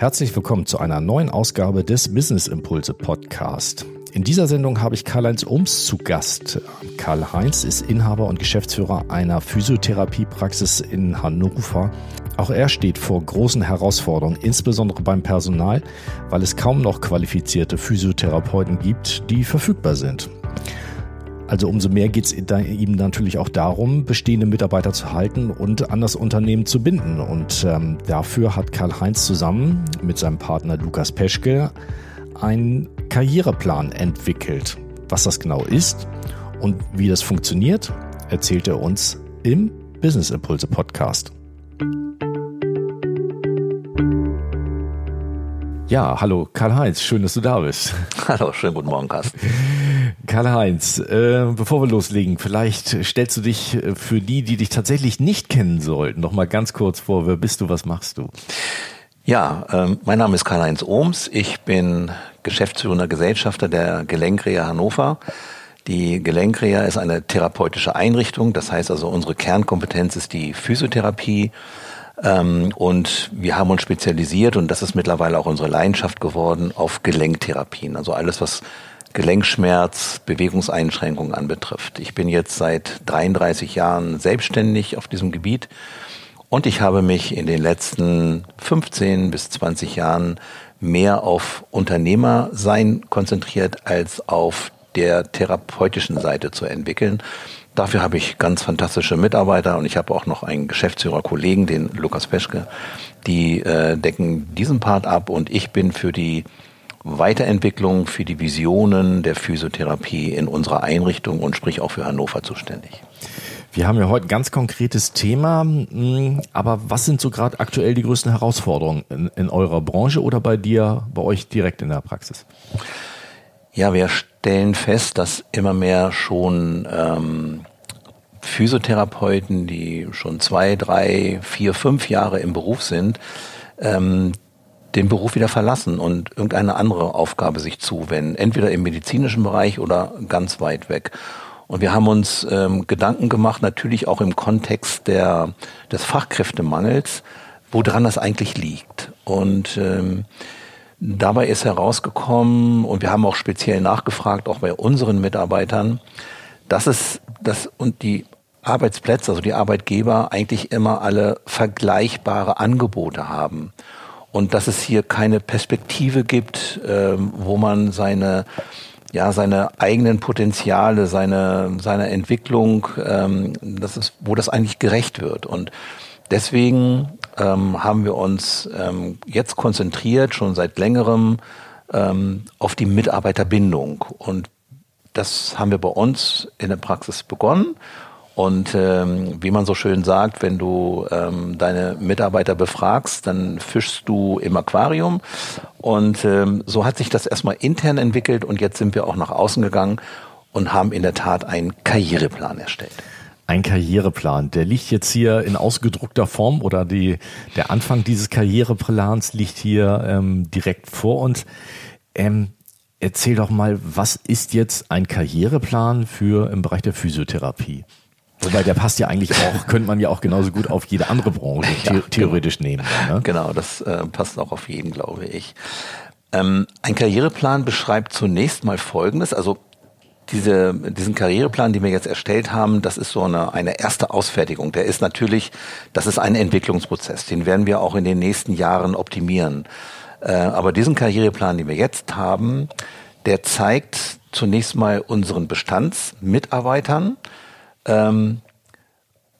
Herzlich willkommen zu einer neuen Ausgabe des Business Impulse Podcast. In dieser Sendung habe ich Karl-Heinz Ums zu Gast. Karl-Heinz ist Inhaber und Geschäftsführer einer Physiotherapiepraxis in Hannover. Auch er steht vor großen Herausforderungen, insbesondere beim Personal, weil es kaum noch qualifizierte Physiotherapeuten gibt, die verfügbar sind. Also umso mehr geht es ihm natürlich auch darum, bestehende Mitarbeiter zu halten und an das Unternehmen zu binden. Und ähm, dafür hat Karl-Heinz zusammen mit seinem Partner Lukas Peschke einen Karriereplan entwickelt. Was das genau ist und wie das funktioniert, erzählt er uns im Business Impulse Podcast. Ja, hallo Karl-Heinz, schön, dass du da bist. Hallo, schönen guten Morgen, Carsten. Karl-Heinz, äh, bevor wir loslegen, vielleicht stellst du dich äh, für die, die dich tatsächlich nicht kennen sollten, noch mal ganz kurz vor. Wer bist du, was machst du? Ja, ähm, mein Name ist Karl-Heinz Ohms. Ich bin geschäftsführender Gesellschafter der Gelenkreha Hannover. Die Gelenkreha ist eine therapeutische Einrichtung. Das heißt also, unsere Kernkompetenz ist die Physiotherapie. Ähm, und wir haben uns spezialisiert, und das ist mittlerweile auch unsere Leidenschaft geworden, auf Gelenktherapien. Also alles, was Gelenkschmerz, Bewegungseinschränkungen anbetrifft. Ich bin jetzt seit 33 Jahren selbstständig auf diesem Gebiet und ich habe mich in den letzten 15 bis 20 Jahren mehr auf Unternehmersein konzentriert als auf der therapeutischen Seite zu entwickeln. Dafür habe ich ganz fantastische Mitarbeiter und ich habe auch noch einen Geschäftsführer-Kollegen, den Lukas Peschke, die äh, decken diesen Part ab und ich bin für die Weiterentwicklung, für die Visionen der Physiotherapie in unserer Einrichtung und sprich auch für Hannover zuständig. Wir haben ja heute ein ganz konkretes Thema, hm, aber was sind so gerade aktuell die größten Herausforderungen in, in eurer Branche oder bei dir, bei euch direkt in der Praxis? Ja, wir stellen fest, dass immer mehr schon ähm, Physiotherapeuten, die schon zwei, drei, vier, fünf Jahre im Beruf sind, ähm, den Beruf wieder verlassen und irgendeine andere Aufgabe sich zuwenden, entweder im medizinischen Bereich oder ganz weit weg. Und wir haben uns ähm, Gedanken gemacht, natürlich auch im Kontext der, des Fachkräftemangels, woran das eigentlich liegt. Und ähm, Dabei ist herausgekommen, und wir haben auch speziell nachgefragt, auch bei unseren Mitarbeitern, dass es, dass und die Arbeitsplätze, also die Arbeitgeber eigentlich immer alle vergleichbare Angebote haben. Und dass es hier keine Perspektive gibt, ähm, wo man seine, ja, seine eigenen Potenziale, seine, seine Entwicklung, ähm, das ist, wo das eigentlich gerecht wird. Und deswegen ähm, haben wir uns ähm, jetzt konzentriert, schon seit längerem, ähm, auf die Mitarbeiterbindung. Und das haben wir bei uns in der Praxis begonnen. Und ähm, wie man so schön sagt, wenn du ähm, deine Mitarbeiter befragst, dann fischst du im Aquarium. Und ähm, so hat sich das erstmal intern entwickelt und jetzt sind wir auch nach außen gegangen und haben in der Tat einen Karriereplan erstellt. Ein Karriereplan, der liegt jetzt hier in ausgedruckter Form oder die, der Anfang dieses Karriereplans liegt hier ähm, direkt vor uns. Ähm, erzähl doch mal, was ist jetzt ein Karriereplan für im Bereich der Physiotherapie? Wobei der passt ja eigentlich auch, könnte man ja auch genauso gut auf jede andere Branche ja, genau. theoretisch genau. nehmen. Ne? Genau, das äh, passt auch auf jeden, glaube ich. Ähm, ein Karriereplan beschreibt zunächst mal Folgendes. Also diese, diesen Karriereplan, den wir jetzt erstellt haben, das ist so eine, eine erste Ausfertigung. Der ist natürlich, das ist ein Entwicklungsprozess. Den werden wir auch in den nächsten Jahren optimieren. Äh, aber diesen Karriereplan, den wir jetzt haben, der zeigt zunächst mal unseren Bestandsmitarbeitern, ähm,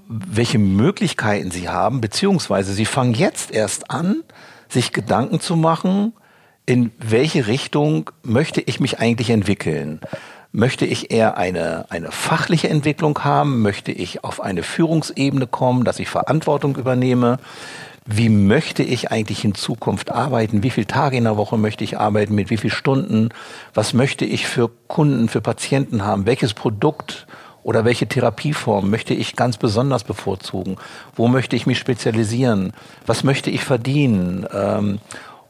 welche Möglichkeiten sie haben, beziehungsweise sie fangen jetzt erst an, sich Gedanken zu machen, in welche Richtung möchte ich mich eigentlich entwickeln. Möchte ich eher eine, eine fachliche Entwicklung haben? Möchte ich auf eine Führungsebene kommen, dass ich Verantwortung übernehme? Wie möchte ich eigentlich in Zukunft arbeiten? Wie viele Tage in der Woche möchte ich arbeiten? Mit wie vielen Stunden? Was möchte ich für Kunden, für Patienten haben? Welches Produkt oder welche Therapieform möchte ich ganz besonders bevorzugen? Wo möchte ich mich spezialisieren? Was möchte ich verdienen? Ähm,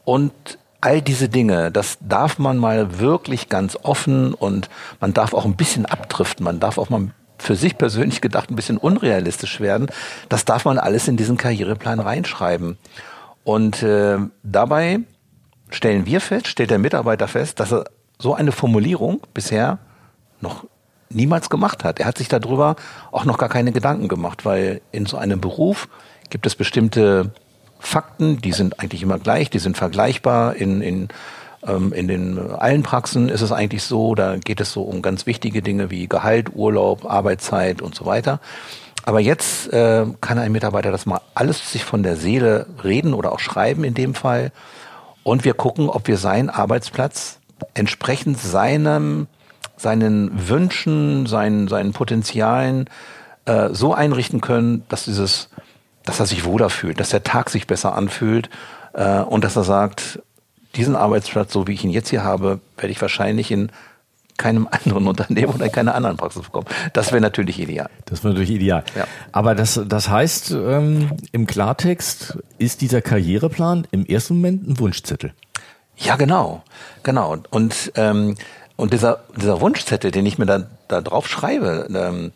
und all diese Dinge, das darf man mal wirklich ganz offen und man darf auch ein bisschen abdriften, man darf auch mal für sich persönlich gedacht ein bisschen unrealistisch werden. Das darf man alles in diesen Karriereplan reinschreiben. Und äh, dabei stellen wir fest, stellt der Mitarbeiter fest, dass er so eine Formulierung bisher noch niemals gemacht hat. Er hat sich darüber auch noch gar keine Gedanken gemacht, weil in so einem Beruf gibt es bestimmte Fakten, die sind eigentlich immer gleich, die sind vergleichbar. In, in, ähm, in den allen Praxen ist es eigentlich so, da geht es so um ganz wichtige Dinge wie Gehalt, Urlaub, Arbeitszeit und so weiter. Aber jetzt äh, kann ein Mitarbeiter das mal alles sich von der Seele reden oder auch schreiben in dem Fall. Und wir gucken, ob wir seinen Arbeitsplatz entsprechend seinem, seinen Wünschen, seinen, seinen Potenzialen äh, so einrichten können, dass dieses, dass er sich wohler fühlt, dass der Tag sich besser anfühlt äh, und dass er sagt, diesen Arbeitsplatz, so wie ich ihn jetzt hier habe, werde ich wahrscheinlich in keinem anderen Unternehmen oder in keiner anderen Praxis bekommen. Das wäre natürlich ideal. Das wäre natürlich ideal. Ja. Aber das, das heißt, ähm, im Klartext ist dieser Karriereplan im ersten Moment ein Wunschzettel. Ja, genau. Genau. Und, ähm, und dieser, dieser Wunschzettel, den ich mir da, da drauf schreibe, ähm,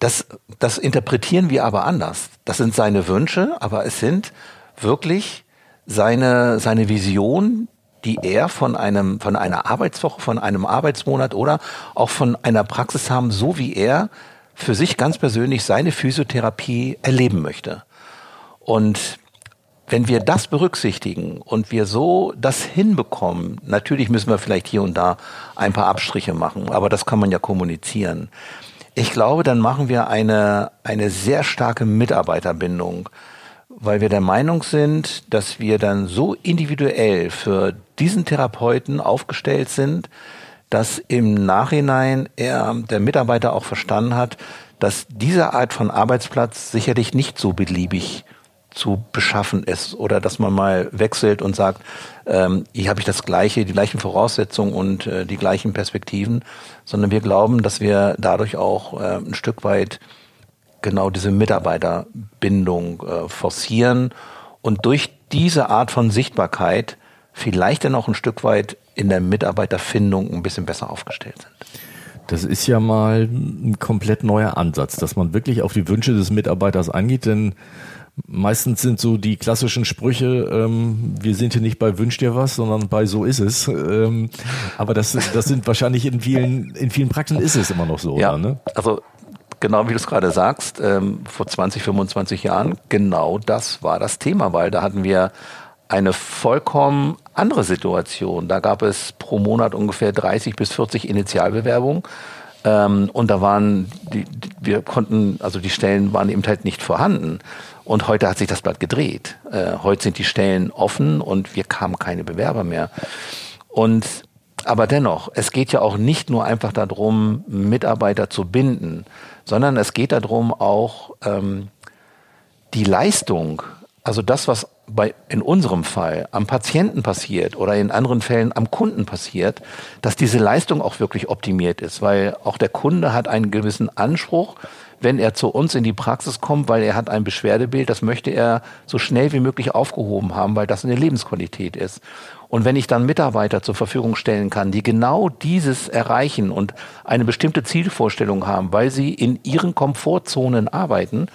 das, das interpretieren wir aber anders. Das sind seine Wünsche, aber es sind wirklich seine, seine Vision, die er von einem, von einer Arbeitswoche, von einem Arbeitsmonat oder auch von einer Praxis haben, so wie er für sich ganz persönlich seine Physiotherapie erleben möchte. Und wenn wir das berücksichtigen und wir so das hinbekommen, natürlich müssen wir vielleicht hier und da ein paar Abstriche machen, aber das kann man ja kommunizieren. Ich glaube, dann machen wir eine, eine sehr starke Mitarbeiterbindung weil wir der Meinung sind, dass wir dann so individuell für diesen Therapeuten aufgestellt sind, dass im Nachhinein er, der Mitarbeiter auch verstanden hat, dass diese Art von Arbeitsplatz sicherlich nicht so beliebig zu beschaffen ist oder dass man mal wechselt und sagt, ähm, hier habe ich das gleiche, die gleichen Voraussetzungen und äh, die gleichen Perspektiven, sondern wir glauben, dass wir dadurch auch äh, ein Stück weit genau diese Mitarbeiterbindung äh, forcieren und durch diese Art von Sichtbarkeit vielleicht dann auch ein Stück weit in der Mitarbeiterfindung ein bisschen besser aufgestellt sind. Das ist ja mal ein komplett neuer Ansatz, dass man wirklich auf die Wünsche des Mitarbeiters eingeht, denn meistens sind so die klassischen Sprüche, ähm, wir sind hier nicht bei Wünsch dir was, sondern bei so ist es. Ähm, aber das, das sind wahrscheinlich in vielen, in vielen Praxen ist es immer noch so, ja, oder, ne? Also genau wie du es gerade sagst, ähm, vor 20, 25 Jahren, genau das war das Thema, weil da hatten wir eine vollkommen andere Situation. Da gab es pro Monat ungefähr 30 bis 40 Initialbewerbungen. Ähm, und da waren die, wir konnten, also die Stellen waren eben halt nicht vorhanden. Und heute hat sich das Blatt gedreht. Äh, heute sind die Stellen offen und wir kamen keine Bewerber mehr. Und aber dennoch, es geht ja auch nicht nur einfach darum, Mitarbeiter zu binden, sondern es geht darum, auch ähm, die Leistung, also das, was bei, in unserem Fall am Patienten passiert oder in anderen Fällen am Kunden passiert, dass diese Leistung auch wirklich optimiert ist, weil auch der Kunde hat einen gewissen Anspruch, wenn er zu uns in die Praxis kommt, weil er hat ein Beschwerdebild, das möchte er so schnell wie möglich aufgehoben haben, weil das eine Lebensqualität ist. Und wenn ich dann Mitarbeiter zur Verfügung stellen kann, die genau dieses erreichen und eine bestimmte Zielvorstellung haben, weil sie in ihren Komfortzonen arbeiten,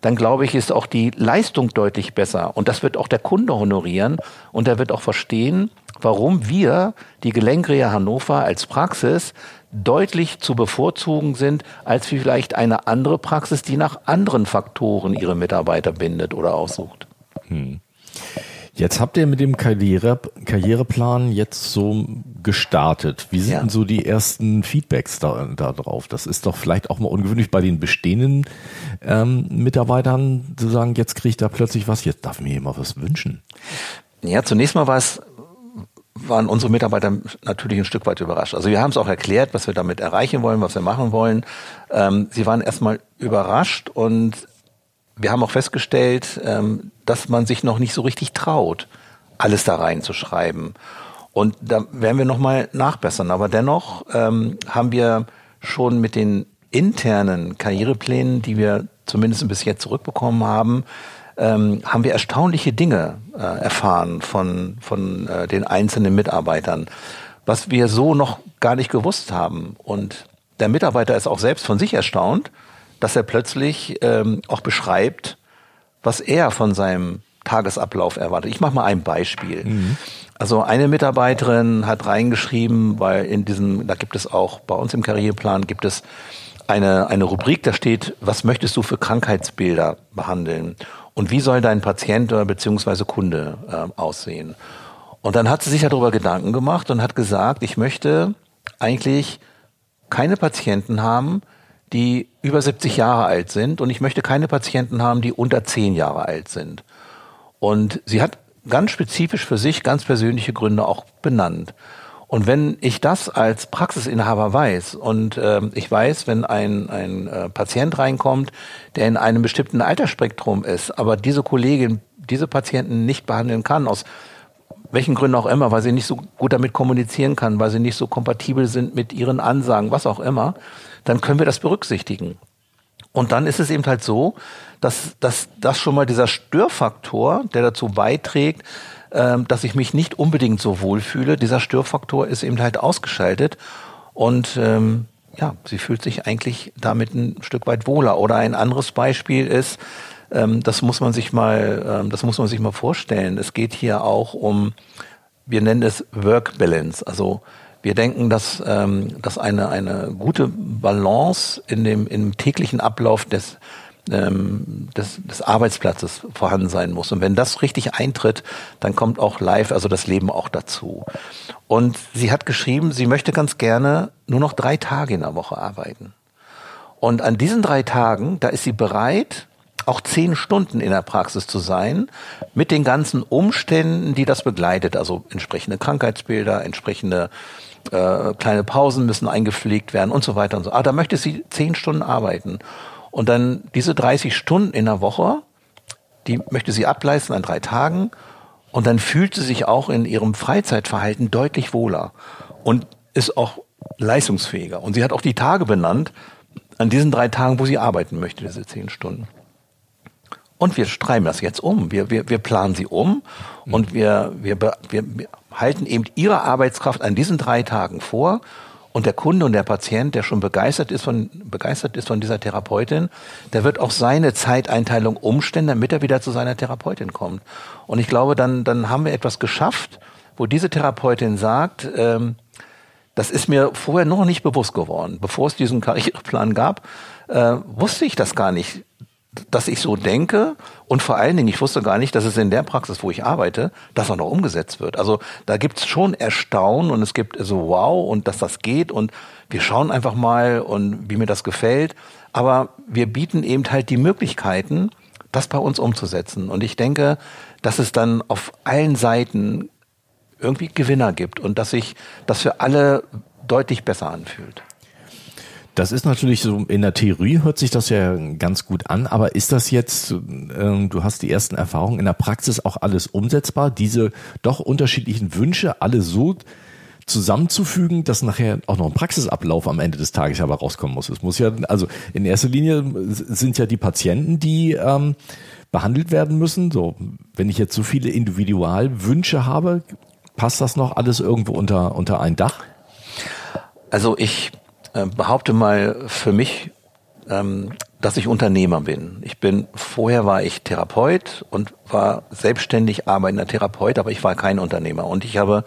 dann glaube ich, ist auch die Leistung deutlich besser. Und das wird auch der Kunde honorieren und er wird auch verstehen, warum wir, die Gelenkreha Hannover als Praxis, deutlich zu bevorzugen sind, als vielleicht eine andere Praxis, die nach anderen Faktoren ihre Mitarbeiter bindet oder aussucht. Hm. Jetzt habt ihr mit dem Karriere, Karriereplan jetzt so gestartet. Wie sind ja. denn so die ersten Feedbacks da, da drauf? Das ist doch vielleicht auch mal ungewöhnlich bei den bestehenden ähm, Mitarbeitern zu sagen, jetzt kriege ich da plötzlich was, jetzt darf mir jemand was wünschen. Ja, zunächst mal war es waren unsere Mitarbeiter natürlich ein Stück weit überrascht. Also wir haben es auch erklärt, was wir damit erreichen wollen, was wir machen wollen. Ähm, sie waren erstmal überrascht und wir haben auch festgestellt, ähm, dass man sich noch nicht so richtig traut, alles da reinzuschreiben. Und da werden wir nochmal nachbessern. Aber dennoch ähm, haben wir schon mit den internen Karriereplänen, die wir zumindest bis jetzt zurückbekommen haben, ähm, haben wir erstaunliche Dinge äh, erfahren von, von äh, den einzelnen Mitarbeitern, was wir so noch gar nicht gewusst haben. Und der Mitarbeiter ist auch selbst von sich erstaunt, dass er plötzlich ähm, auch beschreibt, was er von seinem Tagesablauf erwartet. Ich mache mal ein Beispiel. Mhm. Also eine Mitarbeiterin hat reingeschrieben, weil in diesem, da gibt es auch bei uns im Karriereplan gibt es eine, eine Rubrik, da steht, was möchtest du für Krankheitsbilder behandeln? Und wie soll dein Patient oder beziehungsweise Kunde äh, aussehen? Und dann hat sie sich darüber Gedanken gemacht und hat gesagt, ich möchte eigentlich keine Patienten haben, die über 70 Jahre alt sind und ich möchte keine Patienten haben, die unter 10 Jahre alt sind. Und sie hat ganz spezifisch für sich ganz persönliche Gründe auch benannt. Und wenn ich das als Praxisinhaber weiß und äh, ich weiß, wenn ein, ein äh, Patient reinkommt, der in einem bestimmten Altersspektrum ist, aber diese Kollegin diese Patienten nicht behandeln kann, aus welchen Gründen auch immer, weil sie nicht so gut damit kommunizieren kann, weil sie nicht so kompatibel sind mit ihren Ansagen, was auch immer, dann können wir das berücksichtigen. Und dann ist es eben halt so, dass, dass das schon mal dieser Störfaktor, der dazu beiträgt, dass ich mich nicht unbedingt so wohlfühle. Dieser Störfaktor ist eben halt ausgeschaltet und ähm, ja, sie fühlt sich eigentlich damit ein Stück weit wohler. Oder ein anderes Beispiel ist, ähm, das muss man sich mal, ähm, das muss man sich mal vorstellen. Es geht hier auch um, wir nennen es Work Balance. Also wir denken, dass, ähm, dass eine, eine gute Balance in dem, im täglichen Ablauf des ähm, des, des Arbeitsplatzes vorhanden sein muss. Und wenn das richtig eintritt, dann kommt auch live, also das Leben auch dazu. Und sie hat geschrieben, sie möchte ganz gerne nur noch drei Tage in der Woche arbeiten. Und an diesen drei Tagen, da ist sie bereit, auch zehn Stunden in der Praxis zu sein, mit den ganzen Umständen, die das begleitet, also entsprechende Krankheitsbilder, entsprechende äh, kleine Pausen müssen eingepflegt werden und so weiter und so. Ah, da möchte sie zehn Stunden arbeiten. Und dann diese 30 Stunden in der Woche, die möchte sie ableisten an drei Tagen. Und dann fühlt sie sich auch in ihrem Freizeitverhalten deutlich wohler und ist auch leistungsfähiger. Und sie hat auch die Tage benannt, an diesen drei Tagen, wo sie arbeiten möchte, diese zehn Stunden. Und wir streiben das jetzt um. Wir, wir, wir planen sie um und wir, wir, wir, wir halten eben ihre Arbeitskraft an diesen drei Tagen vor und der Kunde und der Patient, der schon begeistert ist von, begeistert ist von dieser Therapeutin, der wird auch seine Zeiteinteilung umstellen, damit er wieder zu seiner Therapeutin kommt. Und ich glaube, dann, dann haben wir etwas geschafft, wo diese Therapeutin sagt, ähm, das ist mir vorher noch nicht bewusst geworden. Bevor es diesen Karriereplan gab, äh, wusste ich das gar nicht dass ich so denke und vor allen Dingen, ich wusste gar nicht, dass es in der Praxis, wo ich arbeite, das auch noch umgesetzt wird. Also da gibt's schon Erstaunen und es gibt so wow und dass das geht und wir schauen einfach mal und wie mir das gefällt. Aber wir bieten eben halt die Möglichkeiten, das bei uns umzusetzen. Und ich denke, dass es dann auf allen Seiten irgendwie Gewinner gibt und dass sich das für alle deutlich besser anfühlt. Das ist natürlich so, in der Theorie hört sich das ja ganz gut an, aber ist das jetzt, äh, du hast die ersten Erfahrungen in der Praxis auch alles umsetzbar, diese doch unterschiedlichen Wünsche alle so zusammenzufügen, dass nachher auch noch ein Praxisablauf am Ende des Tages aber rauskommen muss. Es muss ja, also in erster Linie sind ja die Patienten, die ähm, behandelt werden müssen. So, wenn ich jetzt so viele Individualwünsche habe, passt das noch alles irgendwo unter, unter ein Dach? Also ich äh, behaupte mal für mich, ähm, dass ich Unternehmer bin. Ich bin, vorher war ich Therapeut und war selbstständig arbeitender Therapeut, aber ich war kein Unternehmer. Und ich habe,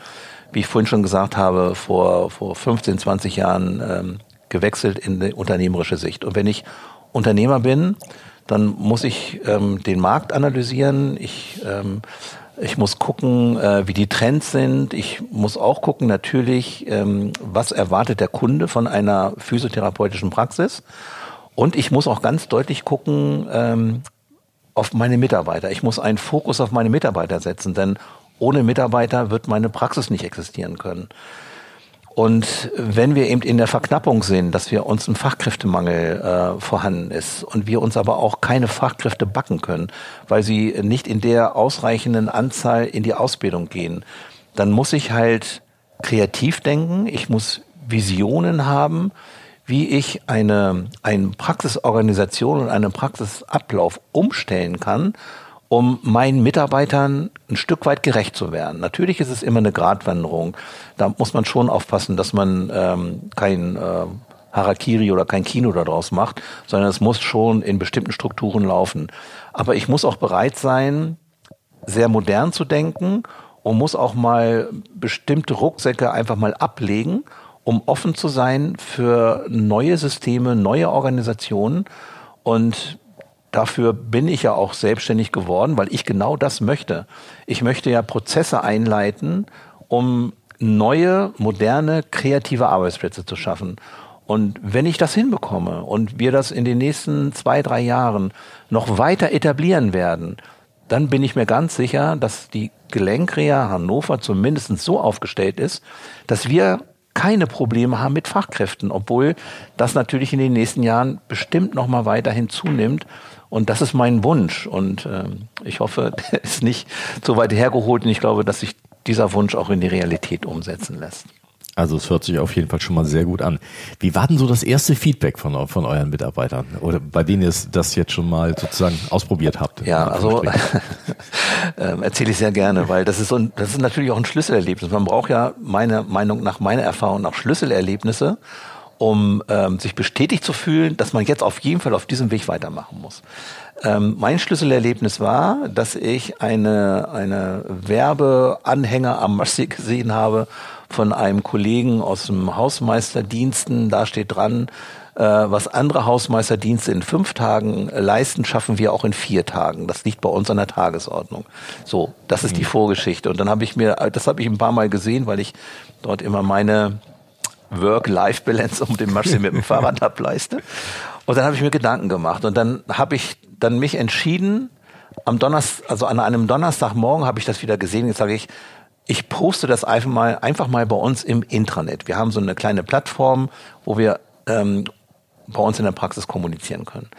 wie ich vorhin schon gesagt habe, vor, vor 15, 20 Jahren ähm, gewechselt in die unternehmerische Sicht. Und wenn ich Unternehmer bin, dann muss ich ähm, den Markt analysieren. Ich ähm, ich muss gucken, äh, wie die Trends sind. Ich muss auch gucken, natürlich, ähm, was erwartet der Kunde von einer physiotherapeutischen Praxis. Und ich muss auch ganz deutlich gucken ähm, auf meine Mitarbeiter. Ich muss einen Fokus auf meine Mitarbeiter setzen, denn ohne Mitarbeiter wird meine Praxis nicht existieren können. Und wenn wir eben in der Verknappung sind, dass wir uns ein Fachkräftemangel äh, vorhanden ist und wir uns aber auch keine Fachkräfte backen können, weil sie nicht in der ausreichenden Anzahl in die Ausbildung gehen, dann muss ich halt kreativ denken, ich muss Visionen haben, wie ich eine, eine Praxisorganisation und einen Praxisablauf umstellen kann, um meinen Mitarbeitern ein Stück weit gerecht zu werden. Natürlich ist es immer eine Gratwanderung. Da muss man schon aufpassen, dass man ähm, kein äh, Harakiri oder kein Kino daraus macht, sondern es muss schon in bestimmten Strukturen laufen. Aber ich muss auch bereit sein, sehr modern zu denken und muss auch mal bestimmte Rucksäcke einfach mal ablegen, um offen zu sein für neue Systeme, neue Organisationen. Und dafür bin ich ja auch selbstständig geworden, weil ich genau das möchte. Ich möchte ja Prozesse einleiten, um neue, moderne, kreative Arbeitsplätze zu schaffen. Und wenn ich das hinbekomme und wir das in den nächsten zwei, drei Jahren noch weiter etablieren werden, dann bin ich mir ganz sicher, dass die Gelenkrea Hannover zumindest so aufgestellt ist, dass wir keine Probleme haben mit Fachkräften, obwohl das natürlich in den nächsten Jahren bestimmt noch mal weiterhin zunimmt. Und das ist mein Wunsch. Und ähm, ich hoffe, der ist nicht so weit hergeholt. Und ich glaube, dass sich dieser Wunsch auch in die Realität umsetzen lässt. Also es hört sich auf jeden Fall schon mal sehr gut an. Wie war denn so das erste Feedback von, von euren Mitarbeitern oder bei denen ihr das jetzt schon mal sozusagen ausprobiert habt? Ja, also äh, erzähle ich sehr gerne, weil das ist so ein, das ist natürlich auch ein Schlüsselerlebnis. Man braucht ja meiner Meinung nach, meiner Erfahrung nach Schlüsselerlebnisse, um ähm, sich bestätigt zu fühlen, dass man jetzt auf jeden Fall auf diesem Weg weitermachen muss. Ähm, mein Schlüsselerlebnis war, dass ich eine, eine Werbeanhänger am Maschsee gesehen habe von einem Kollegen aus dem Hausmeisterdiensten. Da steht dran, äh, was andere Hausmeisterdienste in fünf Tagen leisten, schaffen wir auch in vier Tagen. Das liegt bei uns an der Tagesordnung. So, das ist die mhm. Vorgeschichte. Und dann habe ich mir, das habe ich ein paar Mal gesehen, weil ich dort immer meine Work-Life-Balance um den Maschsee mit dem Fahrrad ableiste. Und dann habe ich mir Gedanken gemacht und dann habe ich dann mich entschieden, am Donnerstag, also an einem Donnerstagmorgen habe ich das wieder gesehen. Jetzt sage ich, ich poste das einfach mal, einfach mal bei uns im Intranet. Wir haben so eine kleine Plattform, wo wir ähm, bei uns in der Praxis kommunizieren können.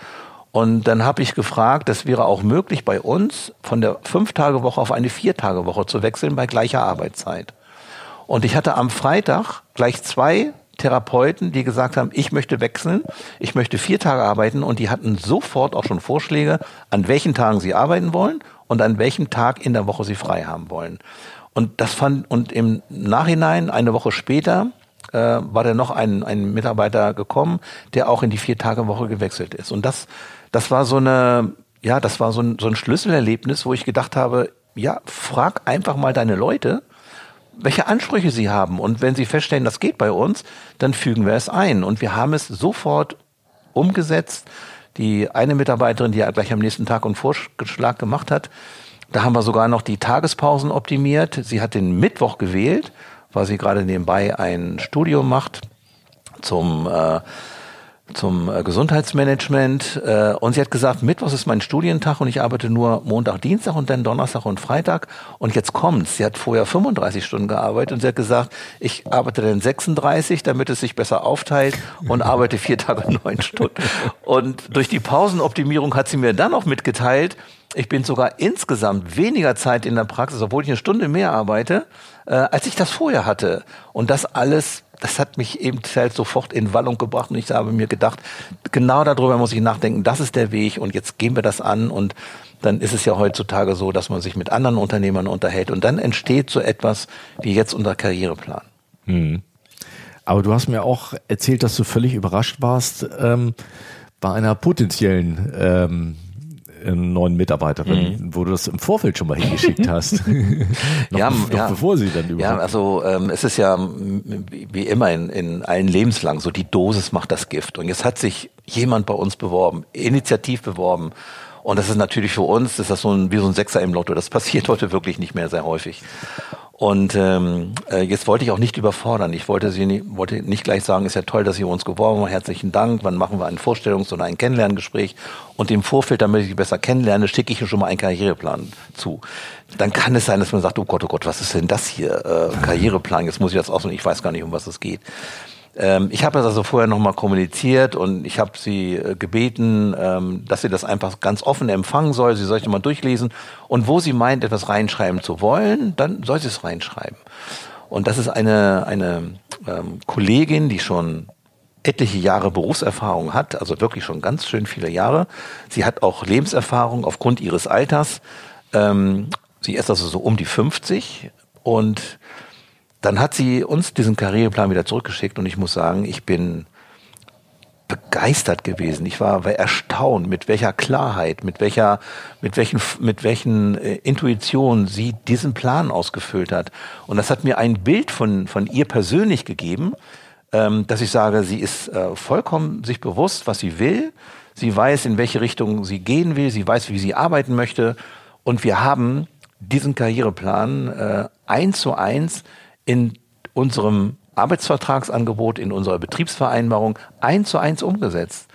Und dann habe ich gefragt, das wäre auch möglich bei uns, von der Fünf-Tage-Woche auf eine Vier-Tage-Woche zu wechseln bei gleicher Arbeitszeit. Und ich hatte am Freitag gleich zwei Therapeuten, die gesagt haben, ich möchte wechseln, ich möchte vier Tage arbeiten und die hatten sofort auch schon Vorschläge, an welchen Tagen sie arbeiten wollen und an welchem Tag in der Woche sie frei haben wollen. Und das fand, und im Nachhinein, eine Woche später, äh, war da noch ein, ein Mitarbeiter gekommen, der auch in die Vier-Tage-Woche gewechselt ist. Und das, das war so eine, ja, das war so ein, so ein Schlüsselerlebnis, wo ich gedacht habe, ja, frag einfach mal deine Leute, welche Ansprüche sie haben. Und wenn sie feststellen, das geht bei uns, dann fügen wir es ein. Und wir haben es sofort umgesetzt. Die eine Mitarbeiterin, die ja gleich am nächsten Tag einen Vorschlag gemacht hat, da haben wir sogar noch die Tagespausen optimiert. Sie hat den Mittwoch gewählt, weil sie gerade nebenbei ein Studium macht zum äh, zum äh, Gesundheitsmanagement äh, und sie hat gesagt, Mittwoch ist mein Studientag und ich arbeite nur Montag, Dienstag und dann Donnerstag und Freitag und jetzt kommt's. Sie hat vorher 35 Stunden gearbeitet und sie hat gesagt, ich arbeite dann 36, damit es sich besser aufteilt und arbeite vier Tage neun Stunden. Und durch die Pausenoptimierung hat sie mir dann auch mitgeteilt, ich bin sogar insgesamt weniger Zeit in der Praxis, obwohl ich eine Stunde mehr arbeite, äh, als ich das vorher hatte. Und das alles, das hat mich eben halt sofort in Wallung gebracht und ich habe mir gedacht, genau darüber muss ich nachdenken, das ist der Weg und jetzt gehen wir das an und dann ist es ja heutzutage so, dass man sich mit anderen Unternehmern unterhält und dann entsteht so etwas wie jetzt unser Karriereplan. Hm. Aber du hast mir auch erzählt, dass du völlig überrascht warst ähm, bei einer potenziellen ähm, neuen Mitarbeiterin, mhm. wo du das im Vorfeld schon mal hingeschickt hast. noch, ja, noch ja. bevor sie dann überhaupt. Ja, also ähm, es ist ja wie immer in, in allen Lebenslang so, die Dosis macht das Gift. Und jetzt hat sich jemand bei uns beworben, initiativ beworben. Und das ist natürlich für uns, ist das so ein, wie so ein Sechser im Lotto. Das passiert heute wirklich nicht mehr sehr häufig. Und ähm, äh, jetzt wollte ich auch nicht überfordern. Ich wollte sie nicht, wollte nicht gleich sagen, ist ja toll, dass Sie uns geworben haben. Herzlichen Dank. Wann machen wir ein Vorstellungs- oder ein Kennenlerngespräch? Und im Vorfeld, damit ich sie besser kennenlerne, schicke ich Ihnen schon mal einen Karriereplan zu. Dann kann es sein, dass man sagt, oh Gott, oh Gott, was ist denn das hier? Äh, Karriereplan, jetzt muss ich das aussuchen. Ich weiß gar nicht, um was es geht. Ähm, ich habe das also vorher nochmal kommuniziert und ich habe sie äh, gebeten, ähm, dass sie das einfach ganz offen empfangen soll. Sie soll es mal durchlesen und wo sie meint, etwas reinschreiben zu wollen, dann soll sie es reinschreiben. Und das ist eine, eine ähm, Kollegin, die schon etliche Jahre Berufserfahrung hat, also wirklich schon ganz schön viele Jahre. Sie hat auch Lebenserfahrung aufgrund ihres Alters. Ähm, sie ist also so um die 50 und dann hat sie uns diesen Karriereplan wieder zurückgeschickt und ich muss sagen, ich bin begeistert gewesen. Ich war, erstaunt, mit welcher Klarheit, mit welcher, mit welchen, mit welchen äh, Intuitionen sie diesen Plan ausgefüllt hat. Und das hat mir ein Bild von, von ihr persönlich gegeben, ähm, dass ich sage, sie ist äh, vollkommen sich bewusst, was sie will. Sie weiß, in welche Richtung sie gehen will. Sie weiß, wie sie arbeiten möchte. Und wir haben diesen Karriereplan äh, eins zu eins in unserem Arbeitsvertragsangebot, in unserer Betriebsvereinbarung eins zu eins umgesetzt.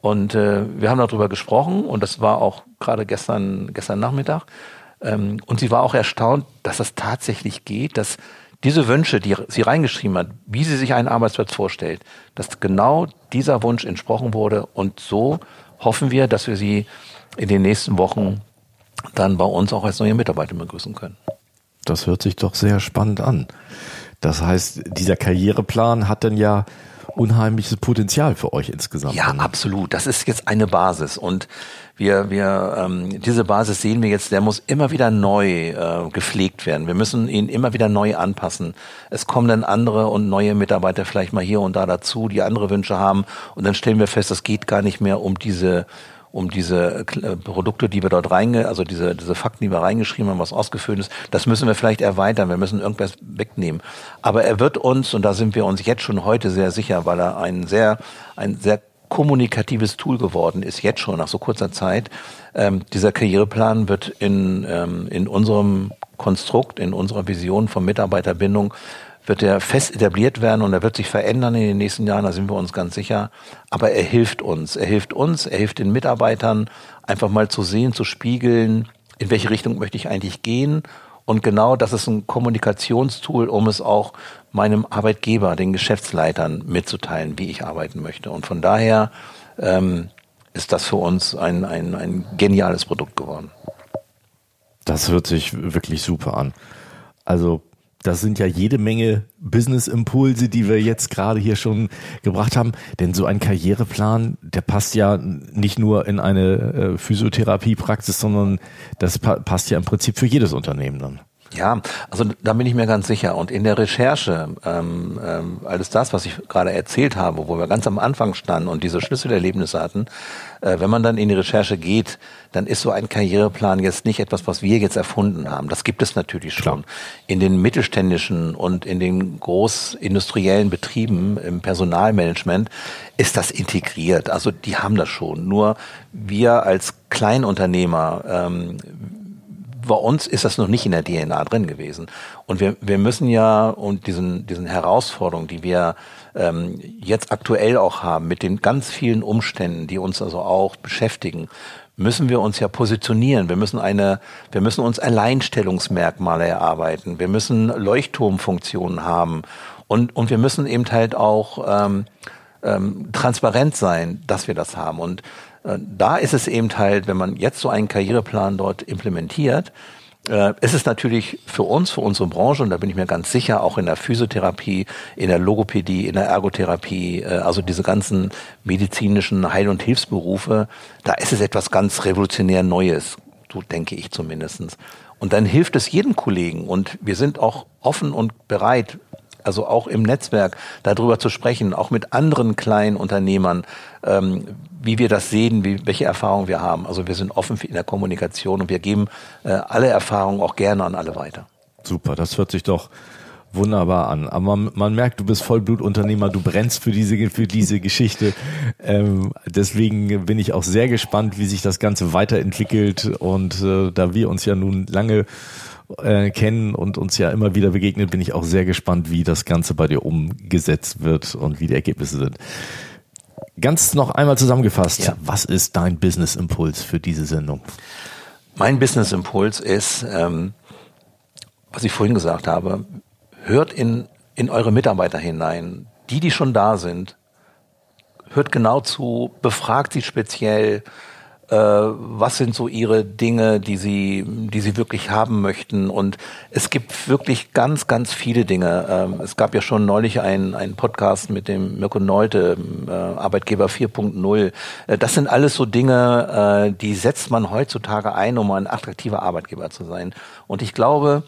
Und äh, wir haben darüber gesprochen und das war auch gerade gestern, gestern Nachmittag. Ähm, und sie war auch erstaunt, dass das tatsächlich geht, dass diese Wünsche, die sie reingeschrieben hat, wie sie sich einen Arbeitsplatz vorstellt, dass genau dieser Wunsch entsprochen wurde. Und so hoffen wir, dass wir sie in den nächsten Wochen dann bei uns auch als neue Mitarbeiter begrüßen können. Das hört sich doch sehr spannend an. Das heißt, dieser Karriereplan hat dann ja unheimliches Potenzial für euch insgesamt. Ja, absolut. Das ist jetzt eine Basis und wir, wir, ähm, diese Basis sehen wir jetzt, der muss immer wieder neu äh, gepflegt werden. Wir müssen ihn immer wieder neu anpassen. Es kommen dann andere und neue Mitarbeiter vielleicht mal hier und da dazu, die andere Wünsche haben und dann stellen wir fest, es geht gar nicht mehr um diese um diese äh, Produkte, die wir dort reinge, also diese, diese Fakten, die wir reingeschrieben haben, was ausgefüllt ist, das müssen wir vielleicht erweitern, wir müssen irgendwas wegnehmen. Aber er wird uns, und da sind wir uns jetzt schon heute sehr sicher, weil er ein sehr, ein sehr kommunikatives Tool geworden ist, jetzt schon nach so kurzer Zeit. Ähm, dieser Karriereplan wird in, ähm, in unserem Konstrukt, in unserer Vision von Mitarbeiterbindung wird er fest etabliert werden und er wird sich verändern in den nächsten Jahren, da sind wir uns ganz sicher. Aber er hilft uns. Er hilft uns, er hilft den Mitarbeitern, einfach mal zu sehen, zu spiegeln, in welche Richtung möchte ich eigentlich gehen. Und genau das ist ein Kommunikationstool, um es auch meinem Arbeitgeber, den Geschäftsleitern mitzuteilen, wie ich arbeiten möchte. Und von daher ähm, ist das für uns ein, ein, ein geniales Produkt geworden. Das hört sich wirklich super an. Also das sind ja jede Menge Business-Impulse, die wir jetzt gerade hier schon gebracht haben. Denn so ein Karriereplan, der passt ja nicht nur in eine äh, Physiotherapiepraxis, sondern das pa passt ja im Prinzip für jedes Unternehmen dann. Ja, also da bin ich mir ganz sicher. Und in der Recherche, ähm, ähm, alles das, was ich gerade erzählt habe, wo wir ganz am Anfang standen und diese Schlüsselerlebnisse hatten, äh, wenn man dann in die Recherche geht, dann ist so ein Karriereplan jetzt nicht etwas, was wir jetzt erfunden haben. Das gibt es natürlich schon. Klar. In den mittelständischen und in den großindustriellen Betrieben im Personalmanagement ist das integriert. Also die haben das schon. Nur wir als Kleinunternehmer, ähm, bei uns ist das noch nicht in der DNA drin gewesen. Und wir, wir müssen ja und diesen, diesen Herausforderungen, die wir ähm, jetzt aktuell auch haben, mit den ganz vielen Umständen, die uns also auch beschäftigen, müssen wir uns ja positionieren. Wir müssen eine, wir müssen uns Alleinstellungsmerkmale erarbeiten. Wir müssen Leuchtturmfunktionen haben. Und, und wir müssen eben halt auch ähm, ähm, transparent sein, dass wir das haben. Und da ist es eben halt, wenn man jetzt so einen Karriereplan dort implementiert, äh, ist es natürlich für uns, für unsere Branche, und da bin ich mir ganz sicher, auch in der Physiotherapie, in der Logopädie, in der Ergotherapie, äh, also diese ganzen medizinischen Heil- und Hilfsberufe, da ist es etwas ganz revolutionär Neues, so denke ich zumindestens. Und dann hilft es jedem Kollegen und wir sind auch offen und bereit, also auch im Netzwerk darüber zu sprechen, auch mit anderen kleinen Unternehmern, ähm, wie wir das sehen, wie, welche Erfahrungen wir haben. Also wir sind offen in der Kommunikation und wir geben äh, alle Erfahrungen auch gerne an alle weiter. Super, das hört sich doch wunderbar an. Aber man, man merkt, du bist Vollblutunternehmer, du brennst für diese, für diese Geschichte. Ähm, deswegen bin ich auch sehr gespannt, wie sich das Ganze weiterentwickelt. Und äh, da wir uns ja nun lange äh, kennen und uns ja immer wieder begegnet, bin ich auch sehr gespannt, wie das Ganze bei dir umgesetzt wird und wie die Ergebnisse sind. Ganz noch einmal zusammengefasst, ja. was ist dein Business Impuls für diese Sendung? Mein Business Impuls ist, ähm, was ich vorhin gesagt habe, hört in, in eure Mitarbeiter hinein, die, die schon da sind, hört genau zu, befragt sie speziell, was sind so ihre Dinge, die sie, die sie wirklich haben möchten. Und es gibt wirklich ganz, ganz viele Dinge. Ähm, es gab ja schon neulich einen, Podcast mit dem Mirko Neute, äh, Arbeitgeber 4.0. Äh, das sind alles so Dinge, äh, die setzt man heutzutage ein, um ein attraktiver Arbeitgeber zu sein. Und ich glaube,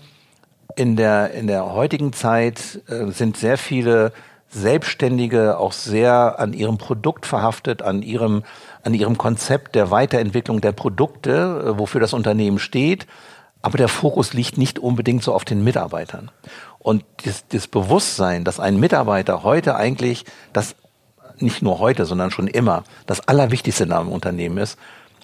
in der, in der heutigen Zeit äh, sind sehr viele Selbstständige auch sehr an ihrem Produkt verhaftet, an ihrem, an ihrem Konzept der Weiterentwicklung der Produkte, äh, wofür das Unternehmen steht. Aber der Fokus liegt nicht unbedingt so auf den Mitarbeitern. Und das, das Bewusstsein, dass ein Mitarbeiter heute eigentlich das nicht nur heute, sondern schon immer das Allerwichtigste in einem Unternehmen ist,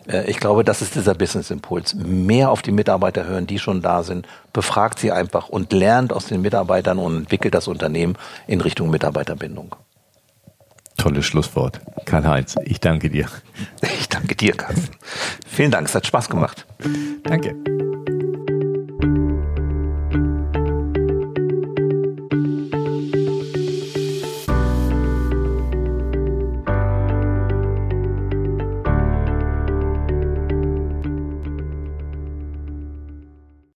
äh, ich glaube, das ist dieser Business-Impuls. Mehr auf die Mitarbeiter hören, die schon da sind, befragt sie einfach und lernt aus den Mitarbeitern und entwickelt das Unternehmen in Richtung Mitarbeiterbindung. Tolles Schlusswort. Karl-Heinz, ich danke dir. Ich danke dir, Carsten. Vielen Dank, es hat Spaß gemacht. Danke.